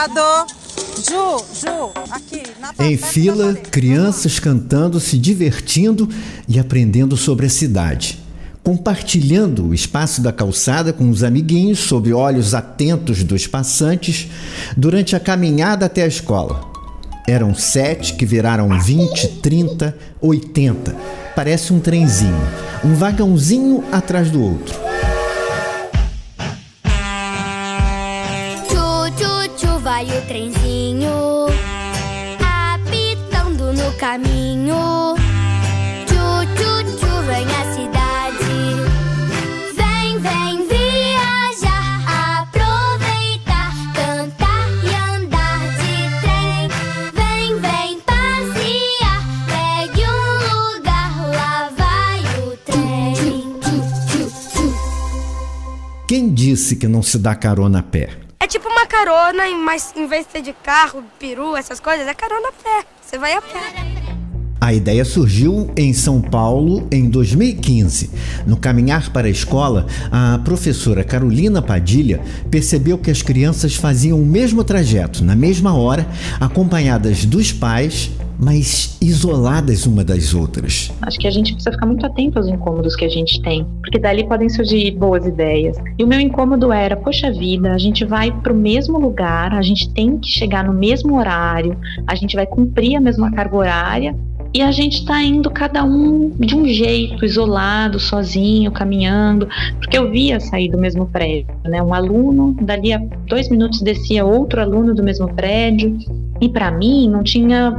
lado. Ju, Ju, aqui. Na em fila, crianças cantando, se divertindo e aprendendo sobre a cidade. Compartilhando o espaço da calçada com os amiguinhos sob olhos atentos dos passantes durante a caminhada até a escola. Eram sete que viraram 20, 30, 80. Parece um trenzinho, um vagãozinho atrás do outro. Vai o trenzinho, apitando no caminho. Tchu, tchu, tchu, vem a cidade. Vem, vem viajar, aproveitar, cantar e andar de trem. Vem, vem passear, pegue um lugar, lá vai o trem. Quem disse que não se dá carona a pé? É tipo uma carona, mas em vez de ser de carro, peru, essas coisas, é carona a pé. Você vai a pé. A ideia surgiu em São Paulo em 2015. No caminhar para a escola, a professora Carolina Padilha percebeu que as crianças faziam o mesmo trajeto, na mesma hora, acompanhadas dos pais, mas isoladas uma das outras. Acho que a gente precisa ficar muito atento aos incômodos que a gente tem, porque dali podem surgir boas ideias. E o meu incômodo era, poxa vida, a gente vai para o mesmo lugar, a gente tem que chegar no mesmo horário, a gente vai cumprir a mesma carga horária e a gente está indo cada um de um jeito, isolado, sozinho, caminhando, porque eu via sair do mesmo prédio, né? Um aluno, dali a dois minutos descia outro aluno do mesmo prédio, e para mim não tinha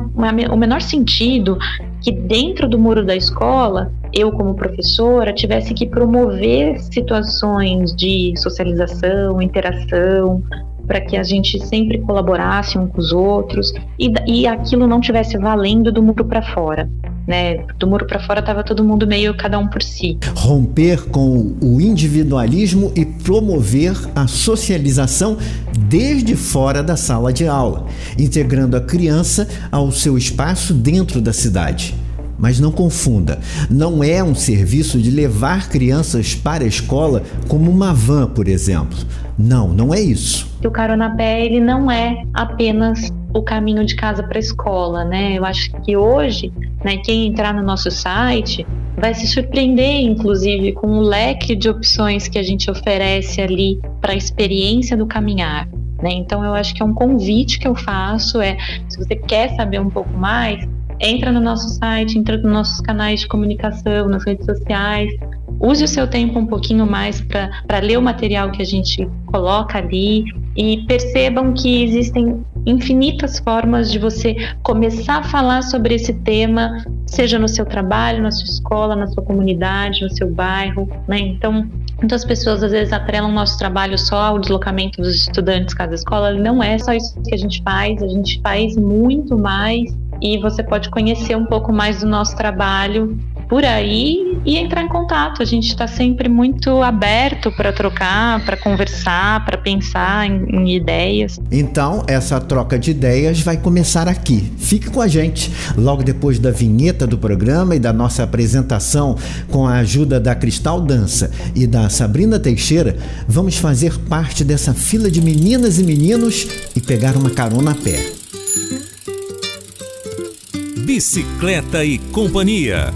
o menor sentido que dentro do muro da escola eu como professora tivesse que promover situações de socialização, interação, para que a gente sempre colaborasse um com os outros e, e aquilo não tivesse valendo do muro para fora. Né? Do muro para fora estava todo mundo meio cada um por si. Romper com o individualismo e promover a socialização desde fora da sala de aula, integrando a criança ao seu espaço dentro da cidade. Mas não confunda, não é um serviço de levar crianças para a escola como uma van, por exemplo. Não, não é isso. O carona pé ele não é apenas o caminho de casa para a escola, né? Eu acho que hoje, né, quem entrar no nosso site vai se surpreender, inclusive, com o leque de opções que a gente oferece ali para a experiência do caminhar. Né? Então, eu acho que é um convite que eu faço é, se você quer saber um pouco mais, entra no nosso site, entra nos nossos canais de comunicação, nas redes sociais, use o seu tempo um pouquinho mais para ler o material que a gente coloca ali e percebam que existem infinitas formas de você começar a falar sobre esse tema, seja no seu trabalho, na sua escola, na sua comunidade, no seu bairro, né? Então, muitas pessoas às vezes atrelam nosso trabalho só ao deslocamento dos estudantes cada escola, não é só isso que a gente faz, a gente faz muito mais e você pode conhecer um pouco mais do nosso trabalho por aí e entrar em contato. A gente está sempre muito aberto para trocar, para conversar, para pensar em, em, ideias. Então, essa troca de ideias vai começar aqui. Fique com a gente. Logo depois da vinheta do programa e da nossa apresentação com a ajuda da Cristal Dança e da Sabrina Teixeira, vamos fazer parte dessa fila de meninas e meninos e pegar uma carona a pé. Bicicleta e Companhia.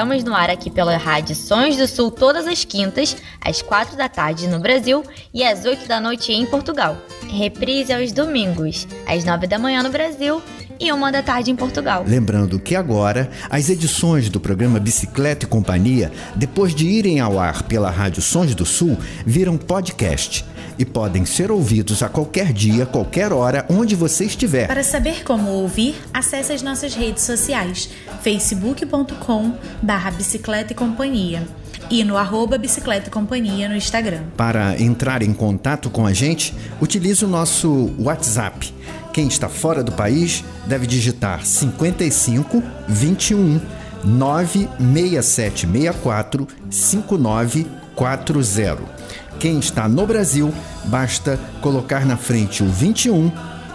Estamos no ar aqui pela Rádio Sons do Sul todas as quintas, às quatro da tarde no Brasil e às oito da noite em Portugal. Reprise aos domingos, às nove da manhã no Brasil e uma da tarde em Portugal. Lembrando que agora as edições do programa Bicicleta e Companhia, depois de irem ao ar pela Rádio Sons do Sul, viram podcast e podem ser ouvidos a qualquer dia, qualquer hora, onde você estiver. Para saber como ouvir, acesse as nossas redes sociais: facebook.com barra bicicleta e companhia e no arroba bicicleta e companhia no Instagram. Para entrar em contato com a gente, utilize o nosso WhatsApp. Quem está fora do país deve digitar 55 21 96764 5940. Quem está no Brasil, basta colocar na frente o 21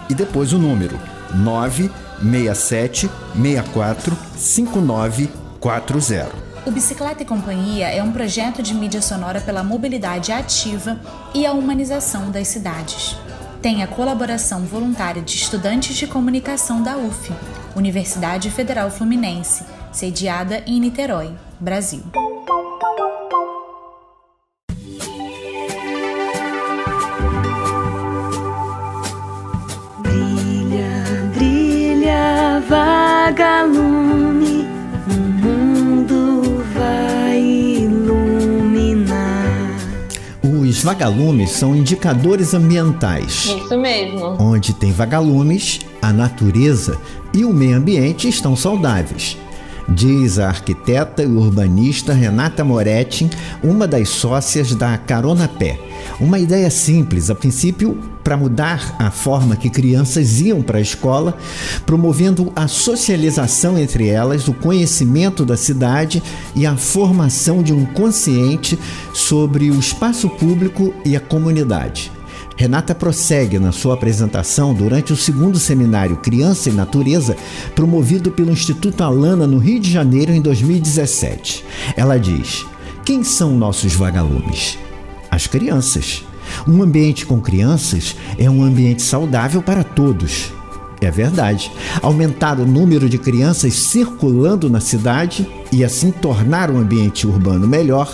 e depois o número 967 64 5940. O Bicicleta e Companhia é um projeto de mídia sonora pela mobilidade ativa e a humanização das cidades. Tem a colaboração voluntária de estudantes de comunicação da UF, Universidade Federal Fluminense, sediada em Niterói, Brasil. Vagalumes são indicadores ambientais. Isso mesmo. Onde tem vagalumes, a natureza e o meio ambiente estão saudáveis. Diz a arquiteta e urbanista Renata Moretti, uma das sócias da Carona Pé. Uma ideia simples, a princípio, para mudar a forma que crianças iam para a escola, promovendo a socialização entre elas, o conhecimento da cidade e a formação de um consciente sobre o espaço público e a comunidade. Renata prossegue na sua apresentação durante o segundo seminário Criança e Natureza, promovido pelo Instituto Alana no Rio de Janeiro em 2017. Ela diz: Quem são nossos vagalumes? As crianças. Um ambiente com crianças é um ambiente saudável para todos. É verdade. Aumentar o número de crianças circulando na cidade e assim tornar o ambiente urbano melhor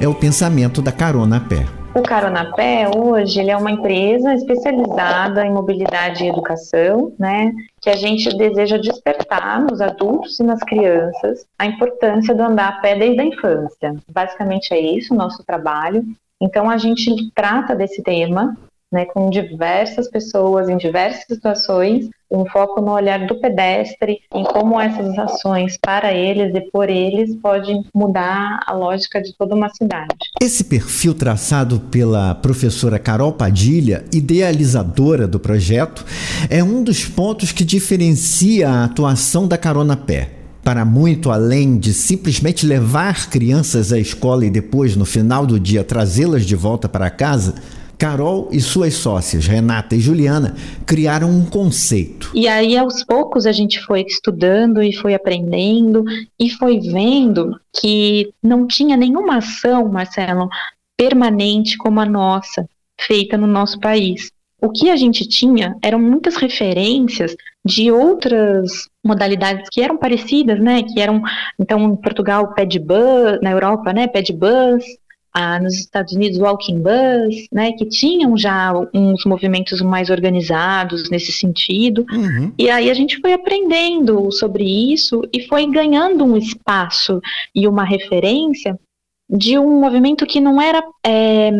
é o pensamento da Carona a Pé. O Caronapé hoje ele é uma empresa especializada em mobilidade e educação, né? Que a gente deseja despertar nos adultos e nas crianças a importância do andar a pé desde a infância. Basicamente é isso o nosso trabalho. Então a gente trata desse tema né, com diversas pessoas em diversas situações, um foco no olhar do pedestre, em como essas ações para eles e por eles podem mudar a lógica de toda uma cidade. Esse perfil traçado pela professora Carol Padilha, idealizadora do projeto, é um dos pontos que diferencia a atuação da Carona Pé para muito além de simplesmente levar crianças à escola e depois, no final do dia, trazê-las de volta para casa, Carol e suas sócias, Renata e Juliana, criaram um conceito. E aí, aos poucos, a gente foi estudando e foi aprendendo e foi vendo que não tinha nenhuma ação, Marcelo, permanente como a nossa, feita no nosso país. O que a gente tinha eram muitas referências de outras modalidades que eram parecidas, né? Que eram, então, em Portugal, pé de bus, na Europa, né? Pé de bus, ah, nos Estados Unidos, Walking Bus, né, que tinham já uns movimentos mais organizados nesse sentido. Uhum. E aí a gente foi aprendendo sobre isso e foi ganhando um espaço e uma referência de um movimento que não era é,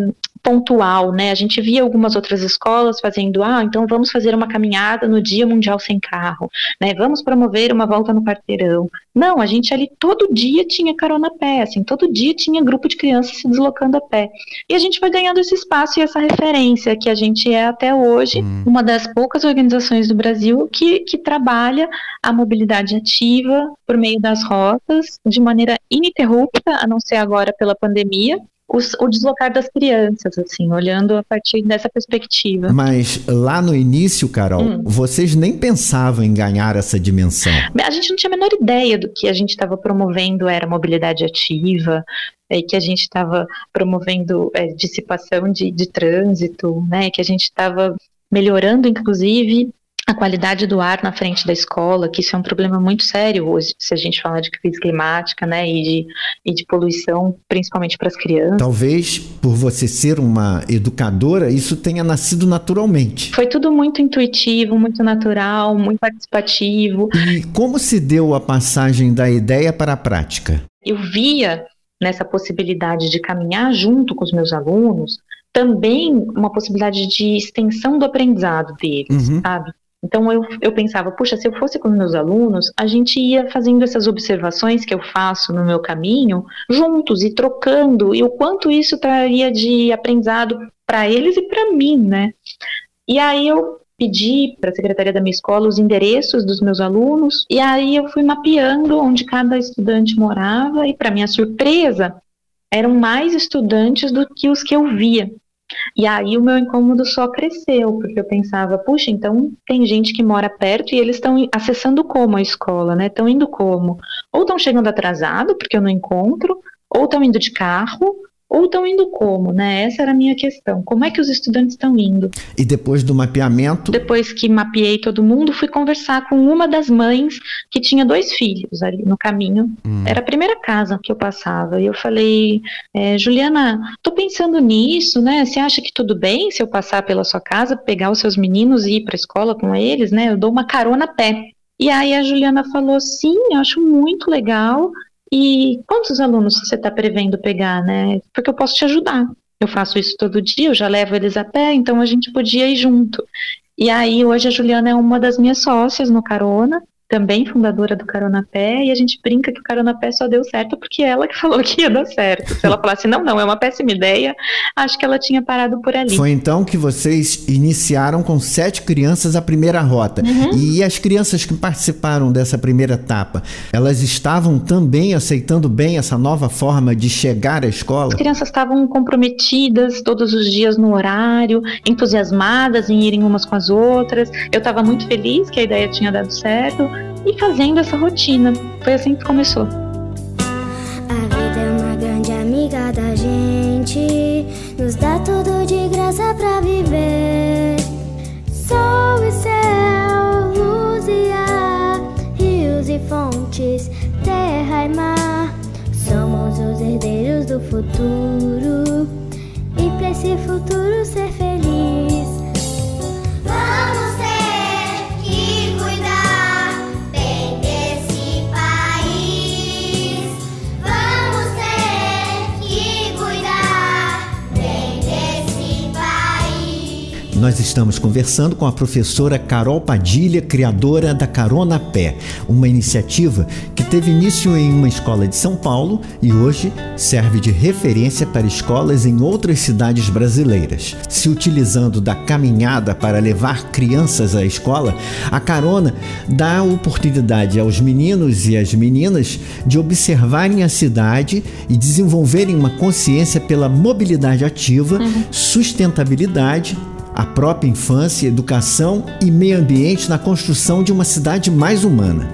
pontual, né? A gente via algumas outras escolas fazendo, ah, então vamos fazer uma caminhada no Dia Mundial Sem Carro, né? Vamos promover uma volta no quarteirão. Não, a gente ali todo dia tinha carona a pé, assim, todo dia tinha grupo de crianças se deslocando a pé. E a gente foi ganhando esse espaço e essa referência que a gente é até hoje hum. uma das poucas organizações do Brasil que, que trabalha a mobilidade ativa por meio das rotas de maneira ininterrupta, a não ser agora pela pandemia, o deslocar das crianças, assim, olhando a partir dessa perspectiva. Mas lá no início, Carol, hum. vocês nem pensavam em ganhar essa dimensão. A gente não tinha a menor ideia do que a gente estava promovendo era mobilidade ativa, é, que a gente estava promovendo é, dissipação de, de trânsito, né, que a gente estava melhorando, inclusive, a qualidade do ar na frente da escola, que isso é um problema muito sério hoje, se a gente falar de crise climática, né, e de, e de poluição, principalmente para as crianças. Talvez por você ser uma educadora, isso tenha nascido naturalmente. Foi tudo muito intuitivo, muito natural, muito participativo. E como se deu a passagem da ideia para a prática? Eu via nessa possibilidade de caminhar junto com os meus alunos também uma possibilidade de extensão do aprendizado deles, Uhum. sabe? Então eu, eu pensava, puxa, se eu fosse com meus alunos, a gente ia fazendo essas observações que eu faço no meu caminho juntos e trocando, e o quanto isso traria de aprendizado para eles e para mim, né? E aí eu pedi para a secretaria da minha escola os endereços dos meus alunos, e aí eu fui mapeando onde cada estudante morava, e para minha surpresa, eram mais estudantes do que os que eu via. E aí o meu incômodo só cresceu, porque eu pensava, puxa, então tem gente que mora perto e eles estão acessando como a escola, né? Estão indo como? Ou estão chegando atrasado, porque eu não encontro, ou estão indo de carro, ou estão indo como, né? Essa era a minha questão. Como é que os estudantes estão indo? E depois do mapeamento, Depois que mapeei todo mundo, fui conversar com uma das mães que tinha dois filhos ali no caminho. Era a primeira casa que eu passava. E eu falei, é, Juliana, tô pensando nisso, né? Você acha que tudo bem se eu passar pela sua casa, pegar os seus meninos e ir para a escola com eles, né? Eu dou uma carona a pé. E aí a Juliana falou, sim, eu acho muito legal. E quantos alunos você está prevendo pegar, né? Porque eu posso te ajudar. Eu faço isso todo dia, eu já levo eles a pé, então a gente podia ir junto. E aí hoje a Juliana é uma das minhas sócias no Carona, também fundadora do Carona Pé, e a gente brinca que o Carona Pé só deu certo porque ela que falou que ia dar certo. Se ela falasse, não, não, é uma péssima ideia, acho que ela tinha parado por ali. foi então que vocês iniciaram com sete crianças a primeira rota. E as crianças que participaram dessa primeira etapa, elas estavam também aceitando bem essa nova forma de chegar à escola? As crianças estavam comprometidas todos os dias no horário, entusiasmadas em irem umas com as outras. Eu estava muito feliz que a ideia tinha dado certo e fazendo essa rotina. Foi assim que começou. A vida é uma grande amiga da gente, nos dá tudo de graça pra viver. Sol e céu, luz e ar, rios e fontes, terra e mar. Somos os herdeiros do futuro e pra esse futuro ser feliz. Nós estamos conversando com a professora Carol Padilha, criadora da Carona Pé, uma iniciativa que teve início em uma escola de São Paulo e hoje serve de referência para escolas em outras cidades brasileiras. Se utilizando da caminhada para levar crianças à escola, a Carona dá a oportunidade aos meninos e às meninas de observarem a cidade e desenvolverem uma consciência pela mobilidade ativa, sustentabilidade a própria infância, educação e meio ambiente na construção de uma cidade mais humana.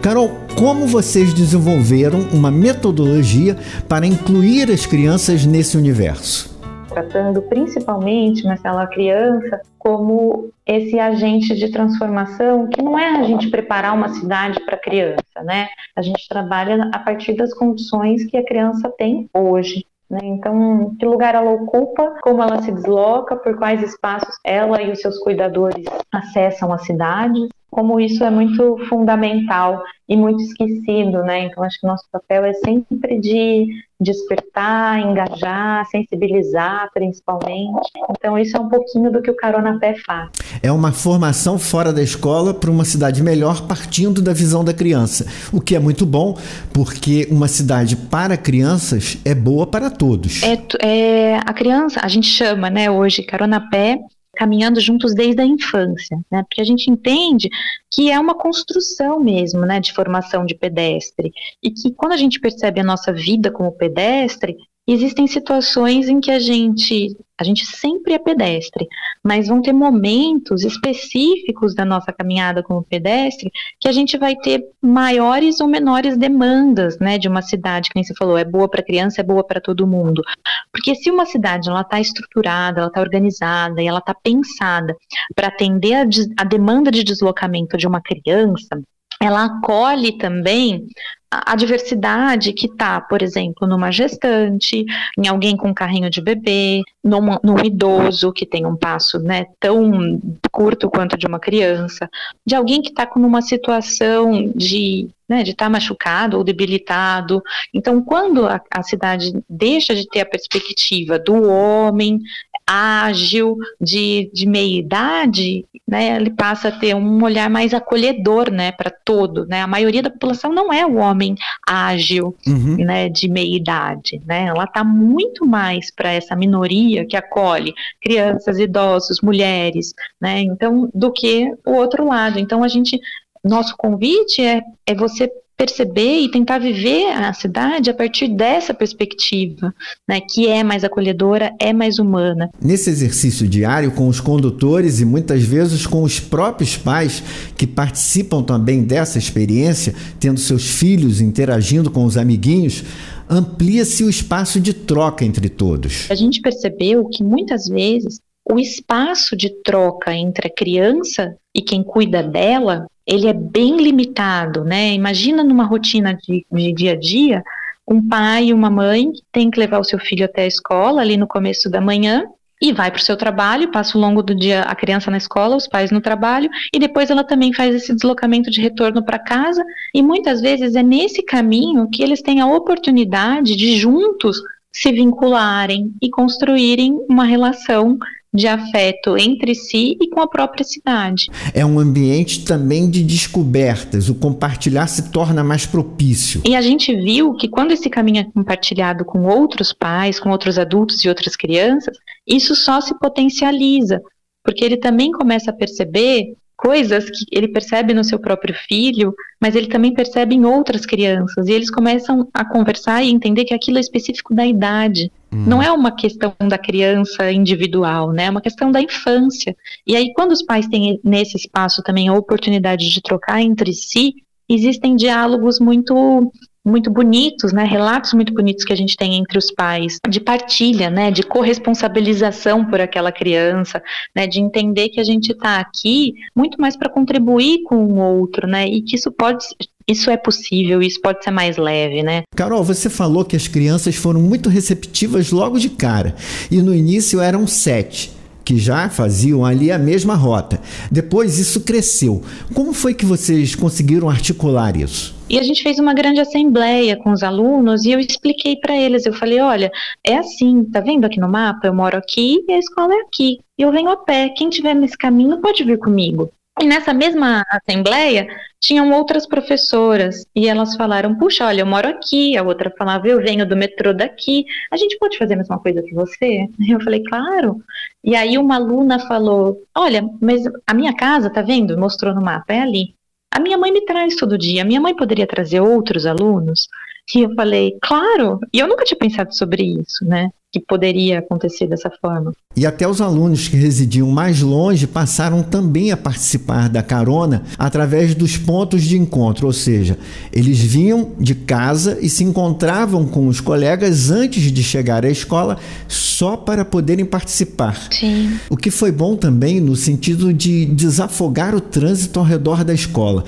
Carol, como vocês desenvolveram uma metodologia para incluir as crianças nesse universo? tratando principalmente, Marcela, a criança como esse agente de transformação, que não é a gente preparar uma cidade para a criança, né? A gente trabalha a partir das condições que a criança tem hoje. Né? Então, que lugar ela ocupa, como ela se desloca, por quais espaços ela e os seus cuidadores acessam a cidade, como isso é muito fundamental e muito esquecido, né? Então, acho que nosso papel é sempre de despertar, engajar, sensibilizar, principalmente. Então, isso é um pouquinho do que o Carona Pé faz. É uma formação fora da escola para uma cidade melhor, partindo da visão da criança. O que é muito bom, porque uma cidade para crianças é boa para todos. É, é, a criança, a gente chama, né, hoje, Carona Pé, caminhando juntos desde a infância, né? Porque a gente entende que é uma construção mesmo, né, de formação de pedestre e que quando a gente percebe a nossa vida como pedestre, existem situações em que a gente a gente sempre é pedestre, mas vão ter momentos específicos da nossa caminhada como pedestre que a gente vai ter maiores ou menores demandas, né, de uma cidade, que nem você falou, é boa para criança, é boa para todo mundo. Porque se uma cidade ela está estruturada, ela está organizada e ela está pensada para atender a, a demanda de deslocamento de uma criança, ela acolhe também a, diversidade que está, por exemplo, numa gestante, em alguém com carrinho de bebê, num, num idoso que tem um passo né, tão curto quanto de uma criança, de alguém que está com uma situação de né, de estar machucado ou debilitado. Então, quando a, a cidade deixa de ter a perspectiva do homem, ágil, de, de meia idade, né, ele passa a ter um olhar mais acolhedor, né, para todo, né? A maioria da população não é o homem ágil, uhum. né, de meia idade, né? Ela está muito mais para essa minoria que acolhe crianças, idosos, mulheres, né? Então, do que o outro lado. Então, a gente nosso convite é, é você perceber e tentar viver a cidade a partir dessa perspectiva, né, que é mais acolhedora, é mais humana. Nesse exercício diário com os condutores e muitas vezes com os próprios pais que participam também dessa experiência, tendo seus filhos interagindo com os amiguinhos, amplia-se o espaço de troca entre todos. A gente percebeu que muitas vezes o espaço de troca entre a criança e quem cuida dela ele é bem limitado, né? Imagina numa rotina de, de dia a dia, um pai e uma mãe tem que levar o seu filho até a escola ali no começo da manhã e vai para o seu trabalho, passa o longo do dia a criança na escola, os pais no trabalho, e depois ela também faz esse deslocamento de retorno para casa, e muitas vezes é nesse caminho que eles têm a oportunidade de juntos se vincularem e construírem uma relação de afeto entre si e com a própria cidade. É um ambiente também de descobertas, o compartilhar se torna mais propício. E a gente viu que quando esse caminho é compartilhado com outros pais, com outros adultos e outras crianças, isso só se potencializa, porque ele também começa a perceber coisas que ele percebe no seu próprio filho, mas ele também percebe em outras crianças. E eles começam a conversar e entender que aquilo é específico da idade. Hum. Não é uma questão da criança individual, né? É uma questão da infância. E aí, quando os pais têm nesse espaço também a oportunidade de trocar entre si, existem diálogos muito muito bonitos, né, relatos muito bonitos que a gente tem entre os pais, de partilha, né, de corresponsabilização por aquela criança, né, de entender que a gente está aqui muito mais para contribuir com o outro, né, e que isso pode isso é possível, isso pode ser mais leve, né? Carol, você falou que as crianças foram muito receptivas logo de cara, e no início eram sete que já faziam ali a mesma rota. Depois isso cresceu. Como foi que vocês conseguiram articular isso? E a gente fez uma grande assembleia com os alunos e eu expliquei para eles. Eu falei: olha, é assim, tá vendo aqui no mapa? Eu moro aqui e a escola é aqui. E eu venho a pé. Quem estiver nesse caminho pode vir comigo. E nessa mesma assembleia tinham outras professoras e elas falaram: puxa, olha, eu moro aqui. A outra falava: eu venho do metrô daqui. A gente pode fazer a mesma coisa que você? Eu falei: claro. E aí uma aluna falou: olha, mas a minha casa, tá vendo? Mostrou no mapa, é ali. A minha mãe me traz todo dia. A minha mãe poderia trazer outros alunos? E eu falei, claro. E eu nunca tinha pensado sobre isso, né? que poderia acontecer dessa forma. E até os alunos que residiam mais longe passaram também a participar da carona através dos pontos de encontro, ou seja, eles vinham de casa e se encontravam com os colegas antes de chegar à escola só para poderem participar. Sim. O que foi bom também no sentido de desafogar o trânsito ao redor da escola.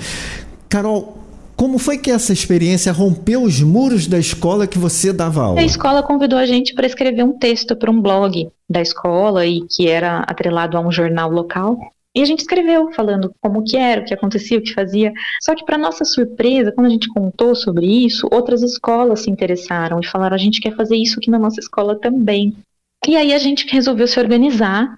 Carol, como foi que essa experiência rompeu os muros da escola que você dava aula? A escola convidou a gente para escrever um texto para um blog da escola e que era atrelado a um jornal local. E a gente escreveu falando como que era, o que acontecia, o que fazia. Só que para nossa surpresa, quando a gente contou sobre isso, outras escolas se interessaram e falaram: a gente quer fazer isso aqui na nossa escola também. E aí a gente resolveu se organizar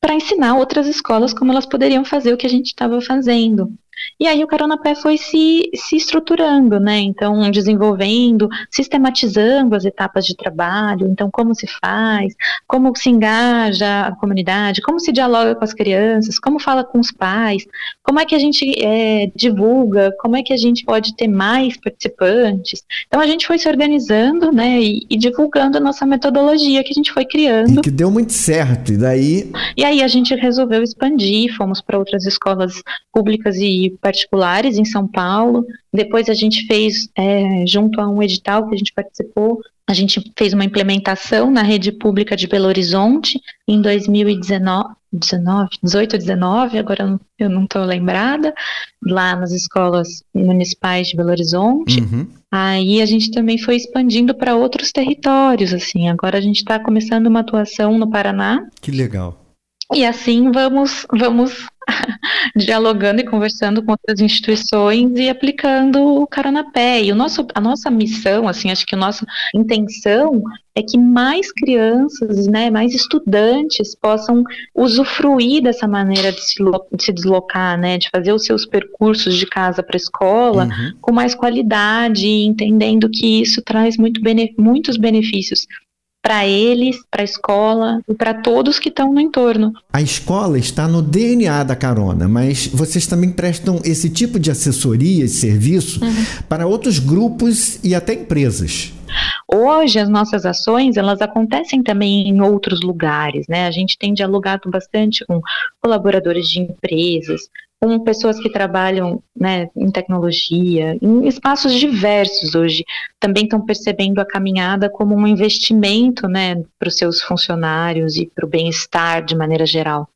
para ensinar outras escolas como elas poderiam fazer o que a gente estava fazendo. E aí o Carona Pé foi se, se estruturando, né? Então, desenvolvendo, sistematizando as etapas de trabalho, então como se faz, como se engaja a comunidade, como se dialoga com as crianças, como fala com os pais, como é que a gente é, divulga, como é que a gente pode ter mais participantes. Então a gente foi se organizando, né? E, e divulgando a nossa metodologia que a gente foi criando. E que deu muito certo, e daí? E aí a gente resolveu expandir, fomos para outras escolas públicas e particulares em São Paulo. Depois a gente fez, é, junto a um edital que a gente participou, a gente fez uma implementação na rede pública de Belo Horizonte em 2019, 19, 18, 19, agora eu não estou lembrada, lá nas escolas municipais de Belo Horizonte. Uhum. Aí a gente também foi expandindo para outros territórios, assim. Agora a gente está começando uma atuação no Paraná. Que legal E assim vamos, vamos dialogando e conversando com outras instituições e aplicando o Caranapé. E o nosso, a nossa missão, assim, acho que a nossa intenção é que mais crianças, né, mais estudantes possam usufruir dessa maneira de se, de se deslocar, né, de fazer os seus percursos de casa para a escola uhum. com mais qualidade, entendendo que isso traz muito bene, muitos benefícios para eles, para a escola e para todos que estão no entorno. A escola está no DNA da carona, mas vocês também prestam esse tipo de assessoria e serviço uhum. para outros grupos e até empresas. Hoje as nossas ações elas acontecem também em outros lugares, né? A gente tem dialogado bastante com colaboradores de empresas, com pessoas que trabalham né, em tecnologia, em espaços diversos hoje, também estão percebendo a caminhada como um investimento né, para os seus funcionários e para o bem-estar de maneira geral.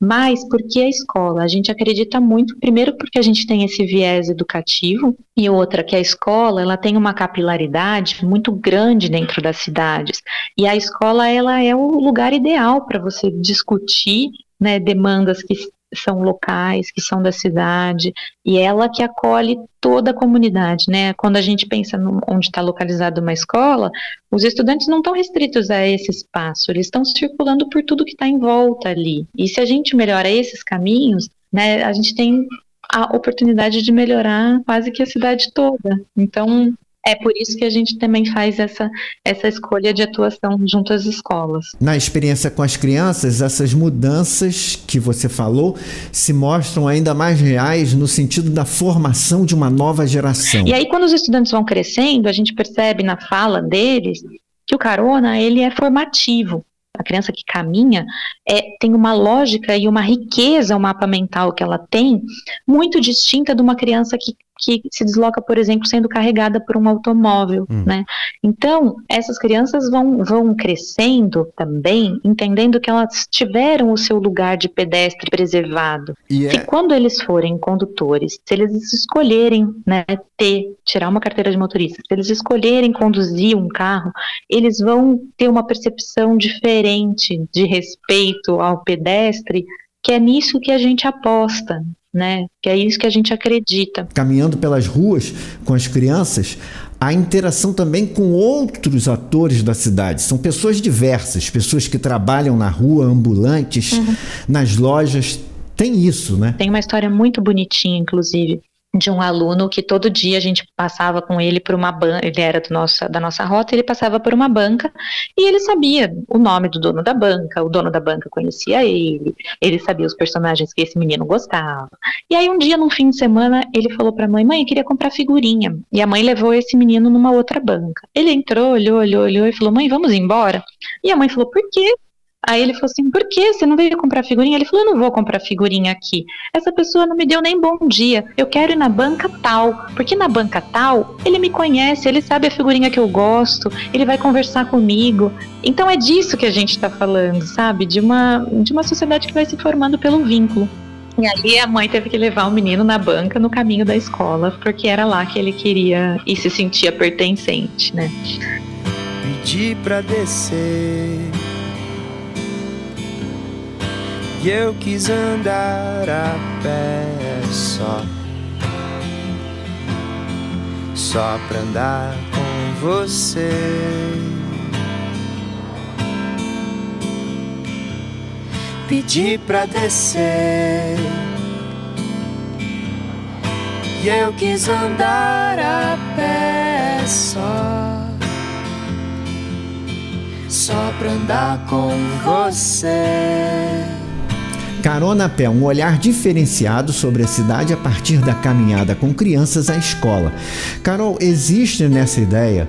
Mas porque a escola? A gente acredita muito, primeiro porque a gente tem esse viés educativo, e outra que a escola ela tem uma capilaridade muito grande dentro das cidades. E a escola ela é o lugar ideal para você discutir né, demandas que são locais, que são da cidade, e ela que acolhe toda a comunidade, né? Quando a gente pensa no, onde está localizada uma escola, os estudantes não estão restritos a esse espaço, eles estão circulando por tudo que está em volta ali. E se a gente melhora esses caminhos, né, a gente tem a oportunidade de melhorar quase que a cidade toda. Então, é por isso que a gente também faz essa, essa escolha de atuação junto às escolas. Na experiência com as crianças, essas mudanças que você falou se mostram ainda mais reais no sentido da formação de uma nova geração. E aí, quando os estudantes vão crescendo, a gente percebe na fala deles que o carona ele é formativo a criança que caminha, é, tem uma lógica e uma riqueza, o mapa mental que ela tem, muito distinta de uma criança que que se desloca, por exemplo, sendo carregada por um automóvel, hum. né? Então, essas crianças vão, vão crescendo também, entendendo que elas tiveram o seu lugar de pedestre preservado. Yeah. Se é quando eles forem condutores, se eles escolherem, né, ter, tirar uma carteira de motorista, se eles escolherem conduzir um carro, eles vão ter uma percepção diferente de respeito ao pedestre, que é nisso que a gente aposta, né? Que é isso que a gente acredita. Caminhando pelas ruas com as crianças, a interação também com outros atores da cidade. São pessoas diversas, pessoas que trabalham na rua, ambulantes, uhum. nas lojas. Tem isso, né? Tem uma história muito bonitinha, inclusive, de um aluno que todo dia a gente passava com ele por uma banca, ele era do nossa, da nossa rota, ele passava por uma banca e ele sabia o nome do dono da banca, o dono da banca conhecia ele, ele sabia os personagens que esse menino gostava. E aí um dia, num fim de semana, ele falou para a mãe, mãe, eu queria comprar figurinha. E a mãe levou esse menino numa outra banca. Ele entrou, olhou, olhou, olhou e falou, mãe, vamos embora? E a mãe falou, por quê? Aí ele falou assim: por que você não veio comprar figurinha? Ele falou: eu não vou comprar figurinha aqui. Essa pessoa não me deu nem bom dia. Eu quero ir na banca tal. Porque na banca tal, ele me conhece, ele sabe a figurinha que eu gosto, ele vai conversar comigo. Então é disso que a gente está falando, sabe? De uma, de uma sociedade que vai se formando pelo vínculo. E aí a mãe teve que levar o menino na banca no caminho da escola, porque era lá que ele queria e se sentia pertencente, né? Pedi pra descer e eu quis andar a pé só. Só pra andar com você. Pedi pra descer. E eu quis andar a pé só. Só pra andar com você. Carona a Pé, um olhar diferenciado sobre a cidade a partir da caminhada com crianças à escola. Carol, existe nessa ideia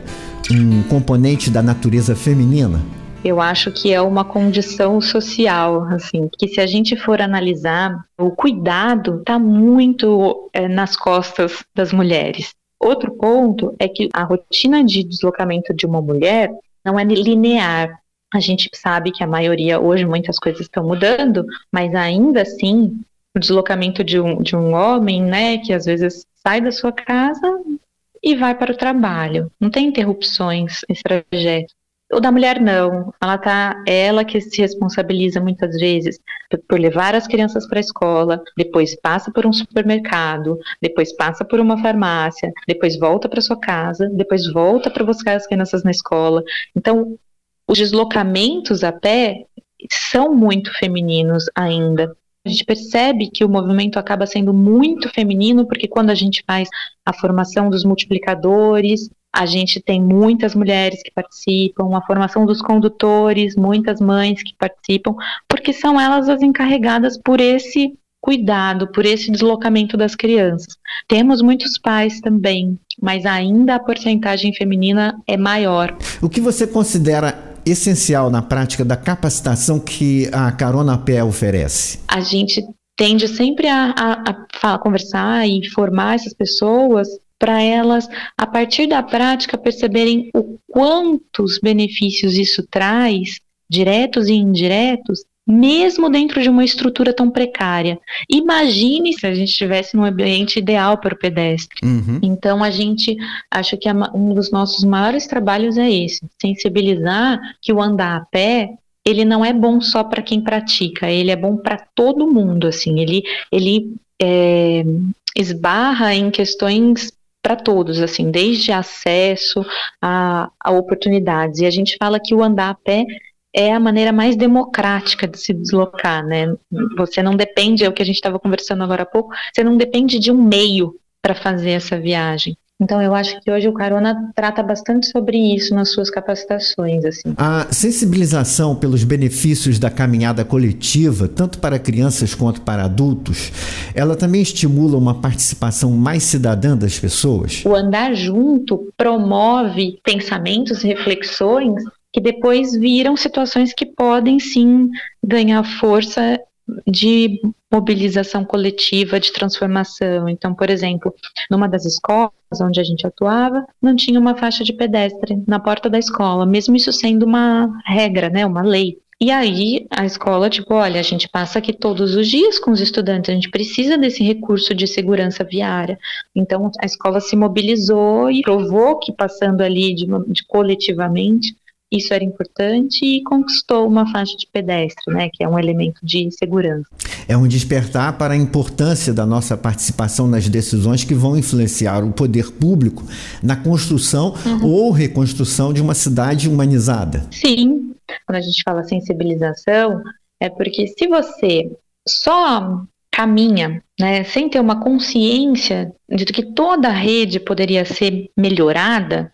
um componente da natureza feminina? Eu acho que é uma condição social, assim, que se a gente for analisar, o cuidado está muito é, nas costas das mulheres. Outro ponto é que a rotina de deslocamento de uma mulher não é linear. A gente sabe que a maioria, hoje muitas coisas estão mudando, mas ainda assim, o deslocamento de um, de um homem, né, que às vezes sai da sua casa e vai para o trabalho. Não tem interrupções esse trajeto. O da mulher não, ela tá, ela que se responsabiliza muitas vezes por levar as crianças para a escola, depois passa por um supermercado, depois passa por uma farmácia, depois volta para sua casa, depois volta para buscar as crianças na escola. Então, os deslocamentos a pé são muito femininos ainda. A gente percebe que o movimento acaba sendo muito feminino, porque quando a gente faz a formação dos multiplicadores, a gente tem muitas mulheres que participam, a formação dos condutores, muitas mães que participam, porque são elas as encarregadas por esse cuidado, por esse deslocamento das crianças. Temos muitos pais também, mas ainda a porcentagem feminina é maior. O que você considera essencial na prática da capacitação que a Carona Pé oferece? A gente tende sempre a, a, a conversar e formar essas pessoas para elas, a partir da prática, perceberem o quantos benefícios isso traz, diretos e indiretos, mesmo dentro de uma estrutura tão precária. Imagine se a gente estivesse num ambiente ideal para o pedestre. Uhum. Então, a gente acha que um dos nossos maiores trabalhos é esse: sensibilizar que o andar a pé ele não é bom só para quem pratica, ele é bom para todo mundo. Assim, ele, ele é, esbarra em questões para todos, assim, desde acesso a, a, oportunidades. E a gente fala que o andar a pé é a maneira mais democrática de se deslocar, né? Você não depende, é o que a gente estava conversando agora há pouco, você não depende de um meio para fazer essa viagem. Então eu acho que hoje o Carona trata bastante sobre isso nas suas capacitações, assim. A sensibilização pelos benefícios da caminhada coletiva, tanto para crianças quanto para adultos, ela também estimula uma participação mais cidadã das pessoas. O andar junto promove pensamentos, reflexões que depois viram situações que podem sim ganhar força de mobilização coletiva, de transformação. Então, por exemplo, numa das escolas onde a gente atuava, não tinha uma faixa de pedestre na porta da escola, mesmo isso sendo uma regra, né, uma lei. E aí a escola, tipo, olha, a gente passa aqui todos os dias com os estudantes, a gente precisa desse recurso de segurança viária. Então a escola se mobilizou e provou que passando ali de, de coletivamente isso era importante e conquistou uma faixa de pedestre, né, que é um elemento de segurança. É um despertar para a importância da nossa participação nas decisões que vão influenciar o poder público na construção uhum. ou reconstrução de uma cidade humanizada. Sim, quando a gente fala sensibilização, é porque se você só caminha, né, sem ter uma consciência de que toda a rede poderia ser melhorada,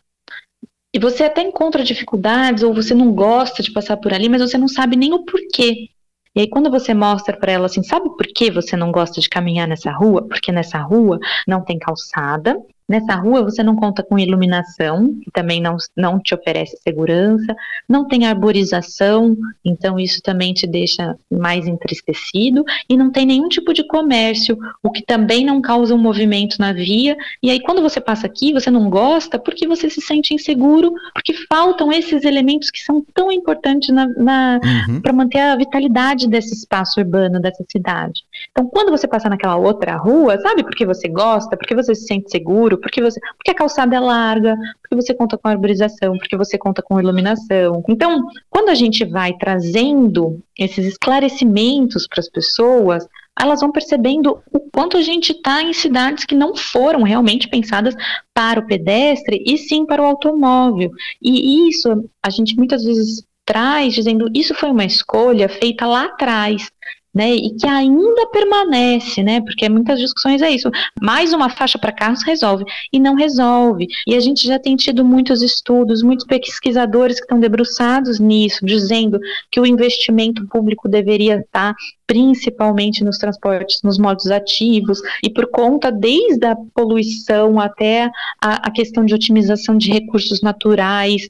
e você até encontra dificuldades ou você não gosta de passar por ali, mas você não sabe nem o porquê. E aí, quando você mostra para ela assim, sabe por que você não gosta de caminhar nessa rua? Porque nessa rua não tem calçada, Nessa rua você não conta com iluminação, que também não, não te oferece segurança, não tem arborização, então isso também te deixa mais entristecido, e não tem nenhum tipo de comércio, o que também não causa um movimento na via. E aí, quando você passa aqui, você não gosta porque você se sente inseguro, porque faltam esses elementos que são tão importantes uhum. para manter a vitalidade desse espaço urbano, dessa cidade. Então, quando você passa naquela outra rua, sabe por que você gosta, porque você se sente seguro seguro, porque você, porque a calçada é larga, porque você conta com arborização, porque você conta com iluminação. Então, quando a gente vai trazendo esses esclarecimentos para as pessoas, elas vão percebendo o quanto a gente está em cidades que não foram realmente pensadas para o pedestre e sim para o automóvel. E isso a gente muitas vezes traz dizendo isso foi uma escolha feita lá atrás né, e que ainda permanece, né, porque muitas discussões é isso, mais uma faixa para carros resolve, e não resolve, e a gente já tem tido muitos estudos, muitos pesquisadores que estão debruçados nisso, dizendo que o investimento público deveria estar principalmente nos transportes, nos modos ativos, e por conta desde a poluição até a, a questão de otimização de recursos naturais,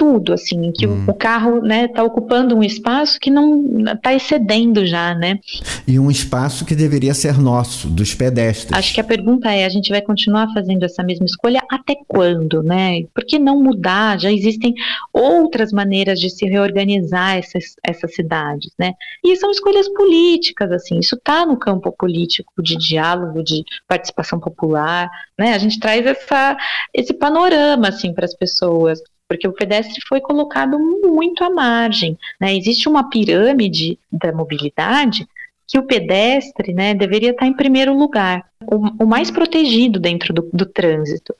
tudo, assim, que hum. o, carro, né, tá ocupando um espaço que não está excedendo já, né? E um espaço que deveria ser nosso, dos pedestres. Acho que a pergunta é, a gente vai continuar fazendo essa mesma escolha até quando, né? Por que não mudar? Já existem outras maneiras de se reorganizar essas, essas cidades, né? E são escolhas políticas, assim, isso está no campo político de diálogo, de participação popular, né? A gente traz essa, esse panorama, assim, para as pessoas. Porque o pedestre foi colocado muito à margem. Né? Existe uma pirâmide da mobilidade que o pedestre né, deveria estar em primeiro lugar, o, o mais protegido dentro do, do trânsito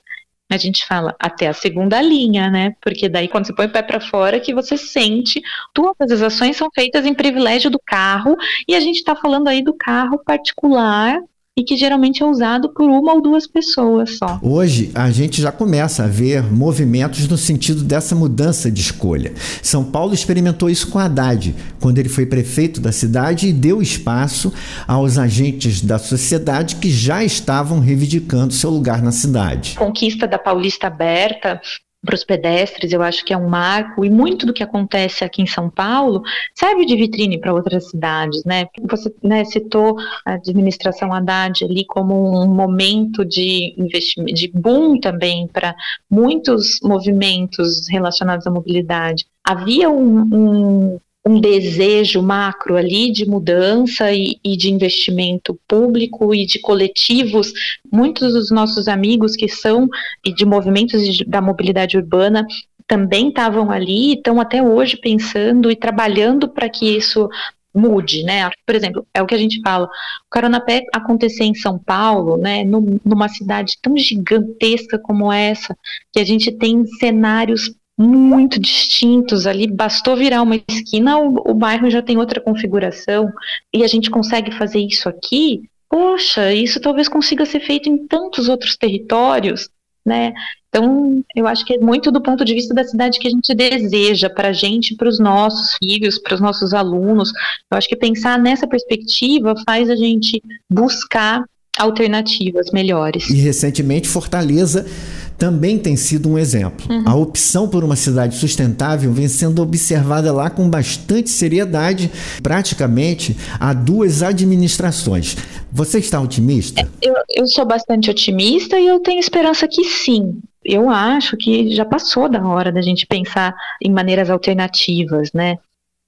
a gente fala até a segunda linha, né? Porque daí quando você põe o pé para fora que você sente todas as ações são feitas em privilégio do carro e a gente está falando aí do carro particular e que geralmente é usado por uma ou duas pessoas só. Hoje a gente já começa a ver movimentos no sentido dessa mudança de escolha. São Paulo experimentou isso com Haddad, quando ele foi prefeito da cidade e deu espaço aos agentes da sociedade que já estavam reivindicando seu lugar na cidade. Conquista da Paulista Aberta para os pedestres, eu acho que é um marco, e muito do que acontece aqui em São Paulo serve de vitrine para outras cidades, né? Você né, citou a administração Haddad ali como um momento de investimento, de boom também para muitos movimentos relacionados à mobilidade. Havia um, um um desejo macro ali de mudança e, e, de investimento público e de coletivos. Muitos dos nossos amigos que são e de movimentos da mobilidade urbana também estavam ali, estão até hoje pensando e trabalhando para que isso mude, né? Por exemplo, é o que a gente fala, o Coronapé acontecer em São Paulo, né, numa cidade tão gigantesca como essa, que a gente tem cenários muito distintos ali. Bastou virar uma esquina, o, o bairro já tem outra configuração e a gente consegue fazer isso aqui. Poxa, isso talvez consiga ser feito em tantos outros territórios, né? Então, eu acho que é muito do ponto de vista da cidade que a gente deseja para a gente, para os nossos filhos, para os nossos alunos. Eu acho que pensar nessa perspectiva faz a gente buscar alternativas melhores. E recentemente, Fortaleza também tem sido um exemplo. Uhum. A opção por uma cidade sustentável vem sendo observada lá com bastante seriedade. Praticamente há duas administrações. Você está otimista? Eu, eu sou bastante otimista e eu tenho esperança que sim. Eu acho que já passou da hora da gente pensar em maneiras alternativas, né?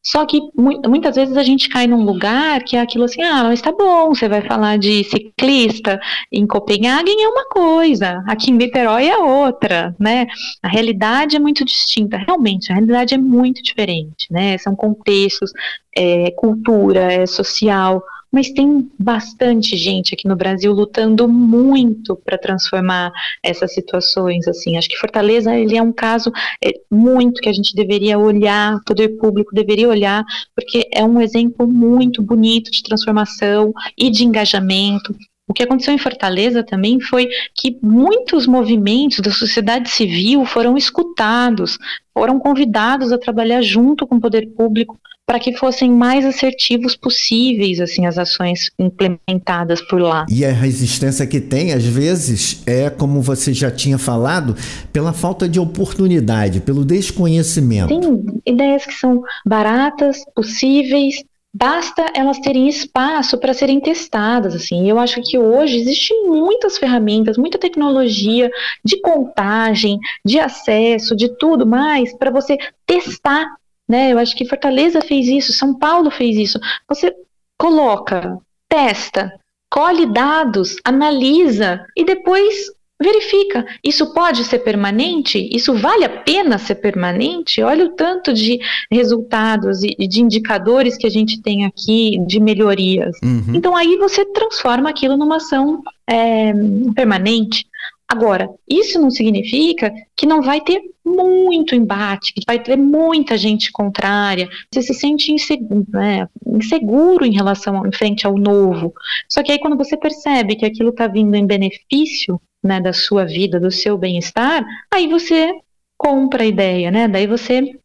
Só que muitas vezes a gente cai num lugar que é aquilo assim, ah, mas tá bom, você vai falar de ciclista em Copenhague é uma coisa, aqui em Niterói é outra, né? A realidade é muito distinta, realmente, a realidade é muito diferente, né? São contextos, é, cultura, é social, mas tem bastante gente aqui no Brasil lutando muito para transformar essas situações assim. Acho que Fortaleza ele é um caso é, muito que a gente deveria olhar, o poder público deveria olhar, porque é um exemplo muito bonito de transformação e de engajamento. O que aconteceu em Fortaleza também foi que muitos movimentos da sociedade civil foram escutados, foram convidados a trabalhar junto com o poder público para que fossem mais assertivos possíveis assim as ações implementadas por lá. E a resistência que tem às vezes é como você já tinha falado, pela falta de oportunidade, pelo desconhecimento. Tem ideias que são baratas, possíveis, basta elas terem espaço para serem testadas, assim. Eu acho que hoje existem muitas ferramentas, muita tecnologia de contagem, de acesso, de tudo mais para você testar né? Eu acho que Fortaleza fez isso, São Paulo fez isso. Você coloca, testa, colhe dados, analisa e depois verifica. Isso pode ser permanente? Isso vale a pena ser permanente? Olha o tanto de resultados e de indicadores que a gente tem aqui de melhorias. Uhum. Então aí você transforma aquilo numa ação é, permanente. Agora, isso não significa que não vai ter muito embate, que vai ter muita gente contrária, você se sente inseguro, né, inseguro em relação, em frente ao novo. Só que aí quando você percebe que aquilo está vindo em benefício né, da sua vida, do seu bem-estar, aí você compra a ideia, né? Daí você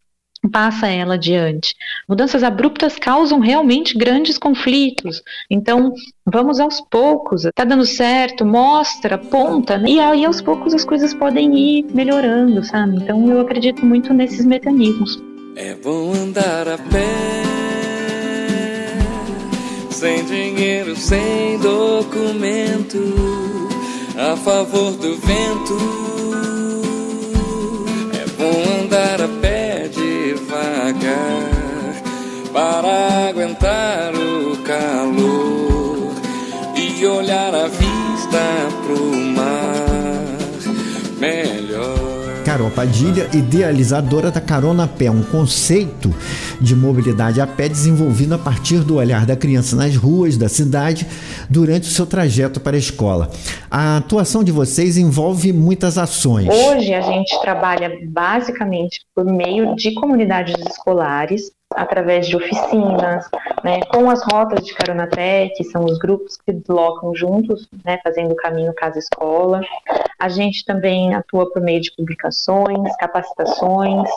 passa ela adiante. Mudanças abruptas causam realmente grandes conflitos. Então, vamos aos poucos. Tá dando certo, mostra, aponta, né? e aí aos poucos as coisas podem ir melhorando, sabe? Então, eu acredito muito nesses mecanismos. É bom andar a pé, sem dinheiro, sem documento, a favor do vento. É bom andar a pé devagar para aguentar o calor e olhar a vista Carol Padilha, idealizadora da Carona a Pé, um conceito de mobilidade a pé desenvolvido a partir do olhar da criança nas ruas da cidade durante o seu trajeto para a escola. A atuação de vocês envolve muitas ações. Hoje a gente trabalha basicamente por meio de comunidades escolares, através de oficinas, né, com as rotas de Carona Pé, que são os grupos que deslocam juntos, né, fazendo o caminho casa-escola. A gente também atua por meio de publicações, capacitações,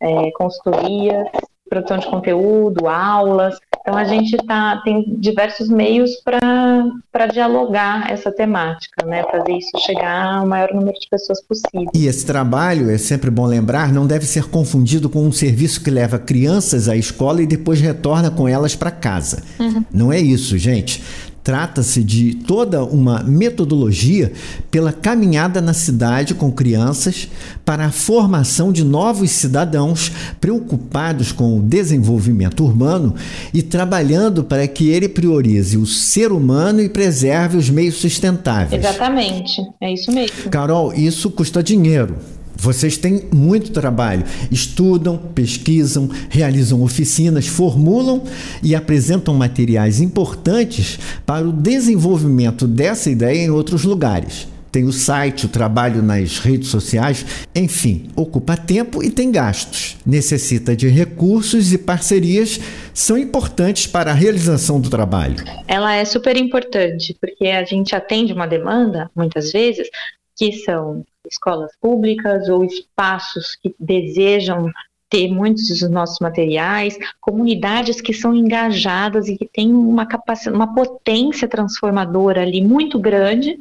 é, consultorias, produção de conteúdo, aulas. Então a gente tá, tem diversos meios para dialogar essa temática, né? Fazer isso chegar ao maior número de pessoas possível. E esse trabalho, é sempre bom lembrar, não deve ser confundido com um serviço que leva crianças à escola e depois retorna com elas para casa. Uhum. Não é isso, gente. Trata-se de toda uma metodologia pela caminhada na cidade com crianças para a formação de novos cidadãos preocupados com o desenvolvimento urbano e trabalhando para que ele priorize o ser humano e preserve os meios sustentáveis. Exatamente, é isso mesmo. Carol, isso custa dinheiro. Vocês têm muito trabalho, estudam, pesquisam, realizam oficinas, formulam e apresentam materiais importantes para o desenvolvimento dessa ideia em outros lugares. Tem o site, o trabalho nas redes sociais, enfim, ocupa tempo e tem gastos. Necessita de recursos e parcerias são importantes para a realização do trabalho. Ela é super importante porque a gente atende uma demanda, muitas vezes, que são escolas públicas ou espaços que desejam ter muitos dos nossos materiais, comunidades que são engajadas e que têm uma capacidade, uma potência transformadora ali muito grande,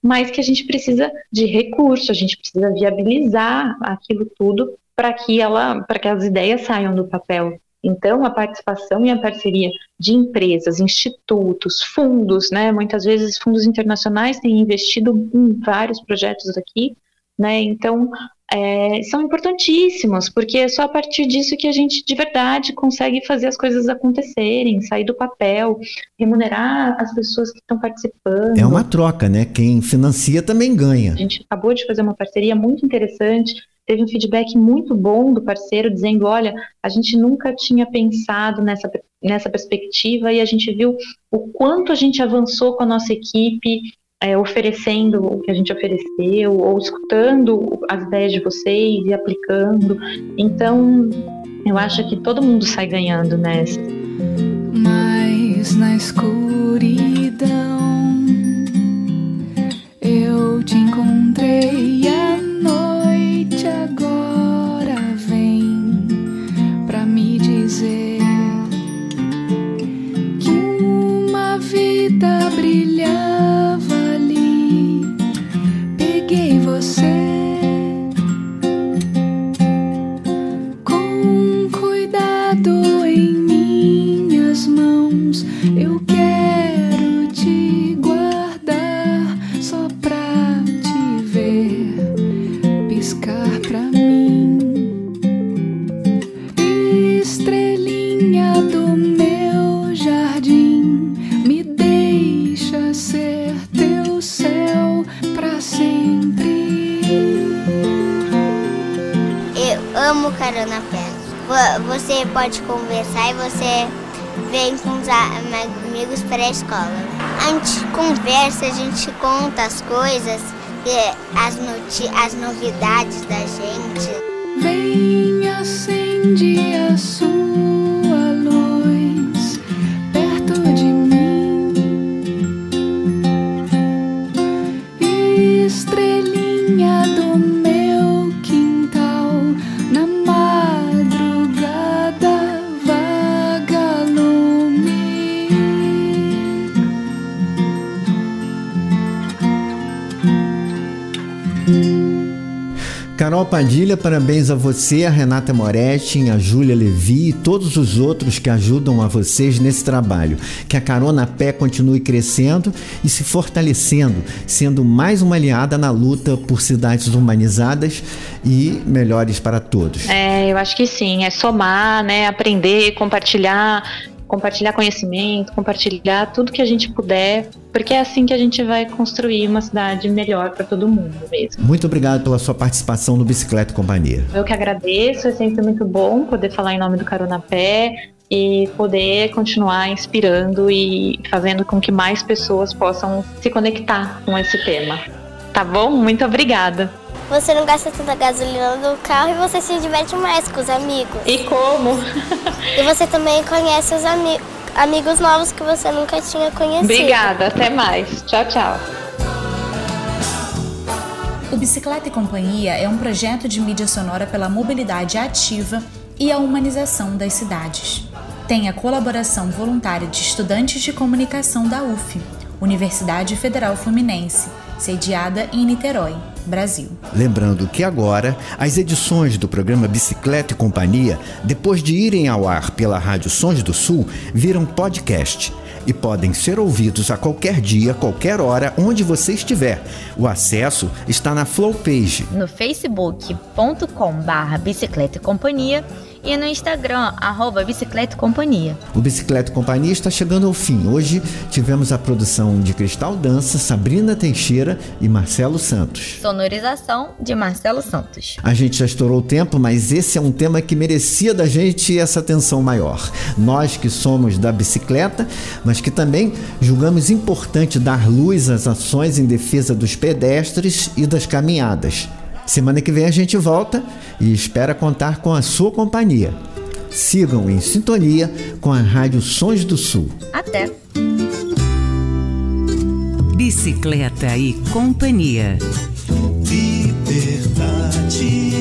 mas que a gente precisa de recursos, a gente precisa viabilizar aquilo tudo para que ela, para que as ideias saiam do papel. Então, a participação e a parceria de empresas, institutos, fundos, né? Muitas vezes fundos internacionais têm investido em vários projetos aqui né? Então, é, são importantíssimos, porque é só a partir disso que a gente de verdade consegue fazer as coisas acontecerem, sair do papel, remunerar as pessoas que estão participando. É uma troca, né? Quem financia também ganha. A gente acabou de fazer uma parceria muito interessante, teve um feedback muito bom do parceiro dizendo, olha, a gente nunca tinha pensado nessa, nessa perspectiva e a gente viu o quanto a gente avançou com a nossa equipe é, oferecendo o que a gente ofereceu, ou escutando as ideias de vocês e aplicando. Então, eu acho que todo mundo sai ganhando nessa. Mas na escuridão eu te encontrei a noite agora vem pra me dizer escola. A gente conversa, a gente conta as coisas, as, as novidades da gente. Vem, acende a sua Carol Padilha, parabéns a você, a Renata Moretti, a Júlia Levi e todos os outros que ajudam a vocês nesse trabalho. Que a Carona Pé continue crescendo e se fortalecendo, sendo mais uma aliada na luta por cidades humanizadas e melhores para todos. É, eu acho que sim, é somar, né, aprender, compartilhar compartilhar conhecimento, compartilhar tudo que a gente puder, porque é assim que a gente vai construir uma cidade melhor para todo mundo mesmo. Muito obrigado pela sua participação no Bicicleta Companhia. Eu que agradeço, é sempre muito bom poder falar em nome do Carona Pé e poder continuar inspirando e fazendo com que mais pessoas possam se conectar com esse tema. Tá bom? Muito obrigada. Você não gasta tanta gasolina no carro e você se diverte mais com os amigos. E como? e você também conhece os ami amigos novos que você nunca tinha conhecido. Obrigada, até mais. Tchau, tchau. O Bicicleta e Companhia é um projeto de mídia sonora pela mobilidade ativa e a humanização das cidades. Tem a colaboração voluntária de estudantes de comunicação da UF, Universidade Federal Fluminense, sediada em Niterói, Brasil. Lembrando que agora as edições do programa Bicicleta e Companhia, depois de irem ao ar pela Rádio Sons do Sul, viram podcast e podem ser ouvidos a qualquer dia, qualquer hora, onde você estiver. O acesso está na Flow Page. No facebook.com/barra bicicleta e companhia e no Instagram, arroba Bicicleta Companhia. O Bicicleta Companhia está chegando ao fim. Hoje tivemos a produção de Cristal Dança, Sabrina Teixeira e Marcelo Santos. Sonorização de Marcelo Santos. A gente já estourou o tempo, mas esse é um tema que merecia da gente essa atenção maior. Nós que somos da bicicleta, mas que também julgamos importante dar luz às ações em defesa dos pedestres e das caminhadas. Semana que vem a gente volta e espera contar com a sua companhia. Sigam em sintonia com a Rádio Sons do Sul. Até! Bicicleta e Companhia. Liberdade.